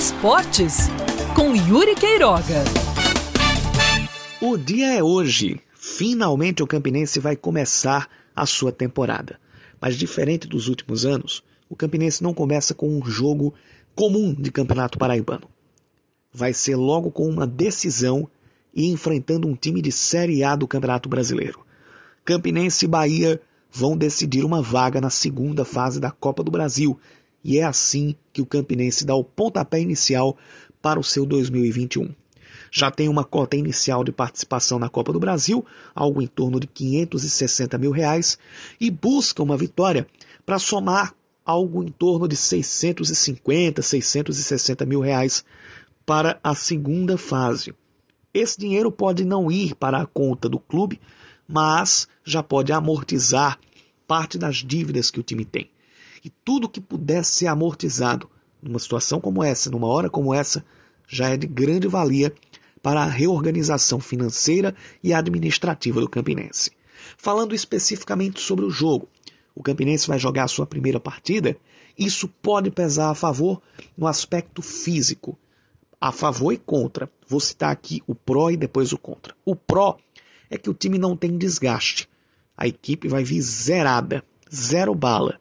Esportes, com Yuri Queiroga. O dia é hoje. Finalmente o Campinense vai começar a sua temporada. Mas diferente dos últimos anos, o Campinense não começa com um jogo comum de Campeonato Paraibano. Vai ser logo com uma decisão e enfrentando um time de Série A do Campeonato Brasileiro. Campinense e Bahia vão decidir uma vaga na segunda fase da Copa do Brasil, e é assim que o Campinense dá o pontapé inicial para o seu 2021. Já tem uma cota inicial de participação na Copa do Brasil, algo em torno de 560 mil reais, e busca uma vitória para somar algo em torno de 650, 660 mil reais para a segunda fase. Esse dinheiro pode não ir para a conta do clube, mas já pode amortizar parte das dívidas que o time tem. E tudo que puder ser amortizado numa situação como essa, numa hora como essa, já é de grande valia para a reorganização financeira e administrativa do Campinense. Falando especificamente sobre o jogo, o Campinense vai jogar a sua primeira partida, isso pode pesar a favor no aspecto físico. A favor e contra. Vou citar aqui o pró e depois o contra. O pró é que o time não tem desgaste. A equipe vai vir zerada, zero bala,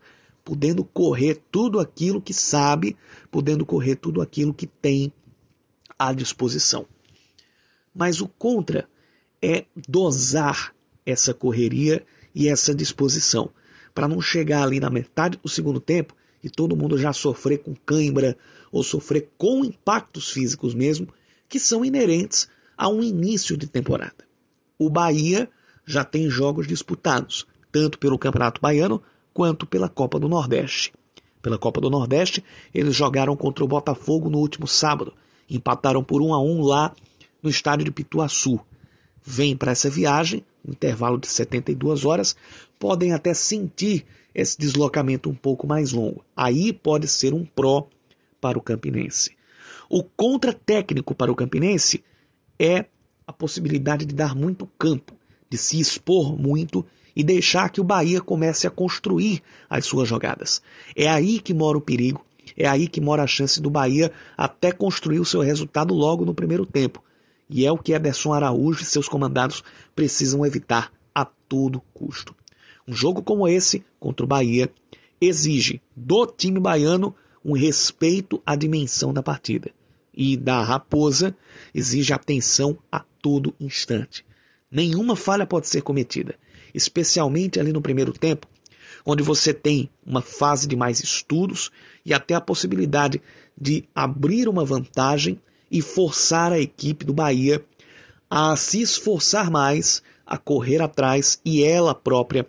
podendo correr tudo aquilo que sabe, podendo correr tudo aquilo que tem à disposição. Mas o contra é dosar essa correria e essa disposição, para não chegar ali na metade do segundo tempo e todo mundo já sofrer com cãibra ou sofrer com impactos físicos mesmo, que são inerentes a um início de temporada o Bahia já tem jogos disputados, tanto pelo Campeonato Baiano quanto pela Copa do Nordeste. Pela Copa do Nordeste, eles jogaram contra o Botafogo no último sábado, empataram por 1 a 1 lá no estádio de Pituaçu. Vêm para essa viagem, um intervalo de 72 horas, podem até sentir esse deslocamento um pouco mais longo. Aí pode ser um pró para o Campinense. O contra-técnico para o Campinense é a possibilidade de dar muito campo, de se expor muito e deixar que o Bahia comece a construir as suas jogadas. É aí que mora o perigo, é aí que mora a chance do Bahia até construir o seu resultado logo no primeiro tempo. E é o que Ederson Araújo e seus comandados precisam evitar a todo custo. Um jogo como esse, contra o Bahia, exige do time baiano um respeito à dimensão da partida. E da Raposa exige atenção a todo instante. Nenhuma falha pode ser cometida, especialmente ali no primeiro tempo, onde você tem uma fase de mais estudos e até a possibilidade de abrir uma vantagem e forçar a equipe do Bahia a se esforçar mais, a correr atrás e ela própria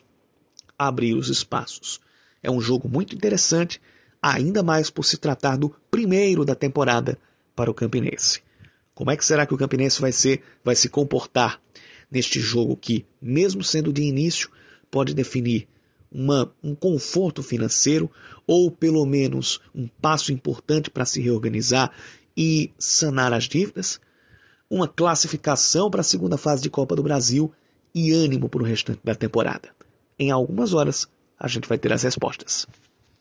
abrir os espaços. É um jogo muito interessante, ainda mais por se tratar do primeiro da temporada para o Campinense. Como é que será que o Campinense vai ser, vai se comportar neste jogo que, mesmo sendo de início, pode definir uma, um conforto financeiro ou pelo menos um passo importante para se reorganizar e sanar as dívidas? Uma classificação para a segunda fase de Copa do Brasil e ânimo para o restante da temporada. Em algumas horas a gente vai ter as respostas.